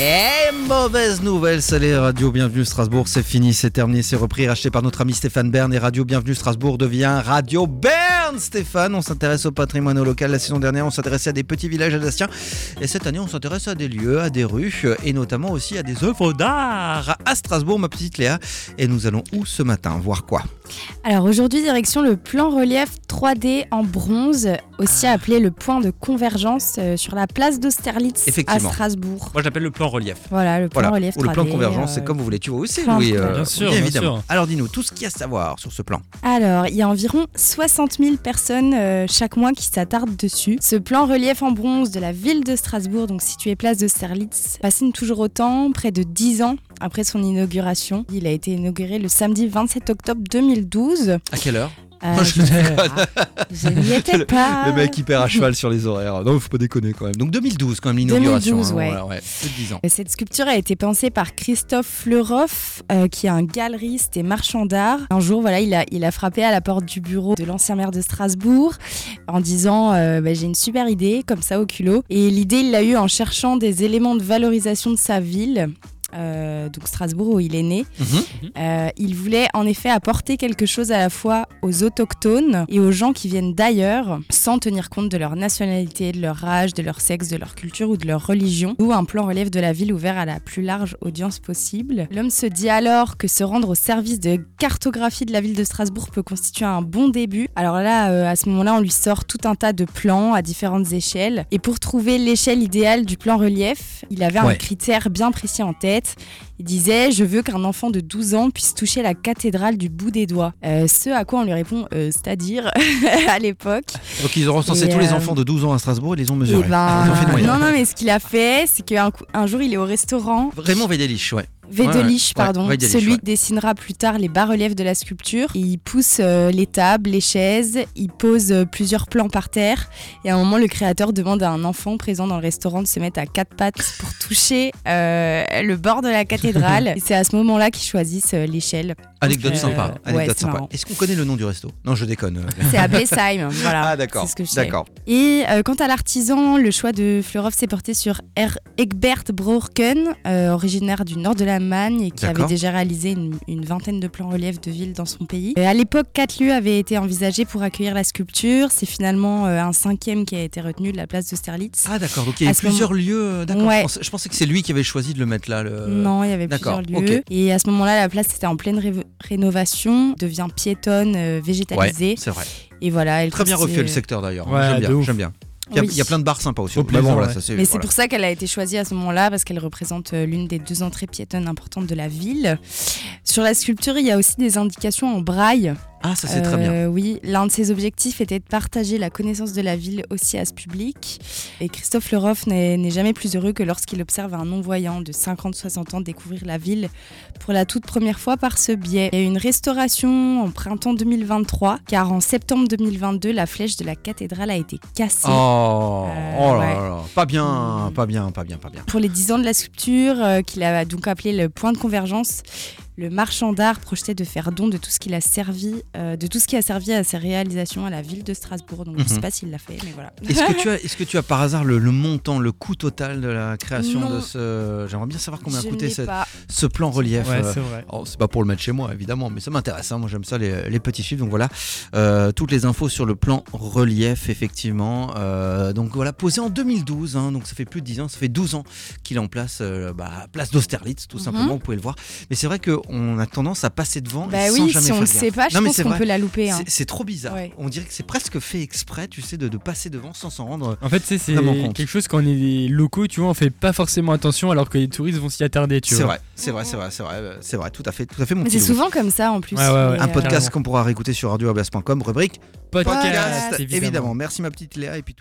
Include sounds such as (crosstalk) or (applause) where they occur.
Et mauvaise nouvelle, salut Radio Bienvenue Strasbourg, c'est fini, c'est terminé, c'est repris, racheté par notre ami Stéphane Bern et Radio Bienvenue Strasbourg devient Radio Bern Stéphane. On s'intéresse au patrimoine local. La saison dernière, on s'intéressait à des petits villages alsaciens et cette année, on s'intéresse à des lieux, à des rues et notamment aussi à des œuvres d'art à Strasbourg, ma petite Léa. Et nous allons où ce matin Voir quoi? Alors aujourd'hui, direction le plan relief 3D en bronze, aussi appelé le point de convergence euh, sur la place d'Austerlitz à Effectivement. Strasbourg. Moi, j'appelle le plan relief. Voilà, le plan Voilà, relief ou le plan 3D, de convergence, euh, c'est comme vous voulez. Tu vois aussi, Louis couleurs. Bien sûr, bien évidemment. sûr. Alors dis-nous, tout ce qu'il y a à savoir sur ce plan. Alors, il y a environ 60 000 personnes euh, chaque mois qui s'attardent dessus. Ce plan relief en bronze de la ville de Strasbourg, donc situé place d'Austerlitz, fascine toujours autant, près de 10 ans après son inauguration. Il a été inauguré le samedi 27 octobre 2012. À quelle heure? Euh, Non, je ah, (laughs) n'y étais Le- pas. Le mec hyper à cheval sur les horaires. Non, faut pas déconner quand même. Donc 2012 quand même l'inauguration. 2012, hein, ouais. voilà, ouais. Plus de 10 ans. Et Cette sculpture a été pensée par Christophe Fleuroff, euh, qui est un galeriste et marchand d'art. Un jour, voilà, il a, il a frappé à la porte du bureau de l'ancien maire de Strasbourg en disant euh, Bah, J'ai une super idée, comme ça au culot. Et l'idée, il l'a eu en cherchant des éléments de valorisation de sa ville. Euh, donc Strasbourg où il est né. Mhm. Euh, il voulait en effet apporter quelque chose à la fois aux autochtones et aux gens qui viennent d'ailleurs, sans tenir compte de leur nationalité, de leur âge, de leur sexe, de leur culture ou de leur religion, ou un plan relève de la ville ouvert à la plus large audience possible. L'homme se dit alors que se rendre au service de cartographie de la ville de Strasbourg peut constituer un bon début. Alors là, euh, à ce moment-là, on lui sort tout un tas de plans à différentes échelles. Et pour trouver l'échelle idéale du plan relief, il avait Ouais. un critère bien précis en tête. Il disait Je veux qu'un enfant de 12 ans puisse toucher la cathédrale du bout des doigts. Euh, ce à quoi on lui répond Euh, C'est-à-dire, (laughs) à l'époque. Donc ils ont recensé tous les euh, enfants de 12 ans à Strasbourg et les ont Eh mesurés. ben, Ils ont fait une moyenne. non, non, mais ce qu'il a fait, c'est qu'un un jour, il est au restaurant. Raymond Védelich, ouais. Védelich, pardon, Védelich, celui qui dessinera plus tard les bas-reliefs de la sculpture. Et il pousse euh, les tables, les chaises, il pose euh, plusieurs plans par terre. Et à un moment, le créateur demande à un enfant présent dans le restaurant de se mettre à quatre pattes pour toucher euh, le bord de la cathédrale. (laughs) et c'est à ce moment-là qu'ils choisissent l'échelle. Anecdote sympa. Anecdote sympa. Est-ce qu'on connaît le nom du resto? Non, je déconne. (laughs) C'est à voilà. Ah d'accord. C'est ce que je. D'accord. Et quant à l'artisan, le choix de Fleurhoff s'est porté sur Er- Egbert euh, originaire du nord de et qui avait déjà réalisé une, une vingtaine de plans reliefs de villes dans son pays. À l'époque, quatre lieux avaient été envisagés pour accueillir la sculpture. C'est finalement euh, un cinquième qui a été retenu de la place d'Austerlitz. Ah d'accord. Donc il y plusieurs lieux. euh, D'accord. Ouais. Je, pensais, je pensais que c'est lui qui avait choisi de le mettre là. Le... non, il y avait plusieurs lieux. ok. Et à ce moment-là, la place était en pleine ré- rénovation, devient piétonne, euh, Ouais, végétalisée. c'est vrai. Et voilà, elle Très bien refait le secteur d'ailleurs. Ouais, j'aime de bien. Bien. Il y, a, Oui. il y a plein de bars sympas aussi. Au Mais bon, plaisir, voilà, ouais. ça c'est. Mais c'est voilà. pour ça qu'elle a été choisie à ce moment-là, parce qu'elle représente euh, l'une des deux entrées piétonnes importantes de la ville. Sur la sculpture, il y a aussi des indications en braille. Ah ça c'est très bien. Euh, Oui, l'un de ses objectifs était de partager la connaissance de la ville aussi à ce public. Et Christophe Leroff n'est jamais plus heureux que lorsqu'il observe un non-voyant de 50-60 ans découvrir la ville pour la toute première fois par ce biais. Il y a eu une restauration en printemps 2023, car en septembre 2022, la flèche de la cathédrale a été cassée. Oh, Euh, oh là ouais. là là. Pas bien, pas bien, pas bien, pas bien. Pour les 10 ans de la sculpture, euh, qu'il a donc appelé le point de convergence, le marchand d'art projetait de faire don de tout ce qu'il a servi, euh, de tout ce qui a servi à ses réalisations à la ville de Strasbourg. Donc je Mhm. sais pas s'il l'a fait, mais voilà. Est-ce que tu as, (laughs) est-ce que tu as par hasard le, le montant, le coût total de la création Non. de ce J'aimerais bien savoir combien a Je coûté l'ai ce, plan relief. Ouais, euh, c'est vrai. Oh, c'est pas pour le mettre chez moi, évidemment, mais ça m'intéresse. hein. Moi, j'aime ça, les, les petits chiffres. Donc voilà, Euh, toutes les infos sur le plan relief, effectivement. Euh, donc voilà, posé en 2012. hein. donc ça fait plus de 10 ans, ça fait 12 ans qu'il est en place, euh, bah, place d'Austerlitz, tout Mhm. simplement. Vous pouvez le voir. Mais c'est vrai qu'on a tendance à passer devant. et Bah sans oui, jamais si on faire le sait pas, je Non, mais pense c'est qu'on vrai. peut la louper. hein. C'est- C'est trop bizarre. Ouais. On dirait que c'est presque fait exprès, tu sais, de, de passer devant sans s'en rendre. En fait, c'est quelque chose quand on est locaux, tu vois, on fait pas forcément attention alors que les touristes vont s'y attarder, tu C'est vois. vrai, c'est vrai, c'est vrai, c'est vrai, euh, c'est vrai, tout à fait, tout à fait mon Mais c'est souvent comme ça en plus. Ouais, ouais, ouais. mais, Un euh, podcast qu'on pourra réécouter sur radioabas.com, rubrique Podcast, podcast, évidemment. évidemment. Merci ma petite Léa et puis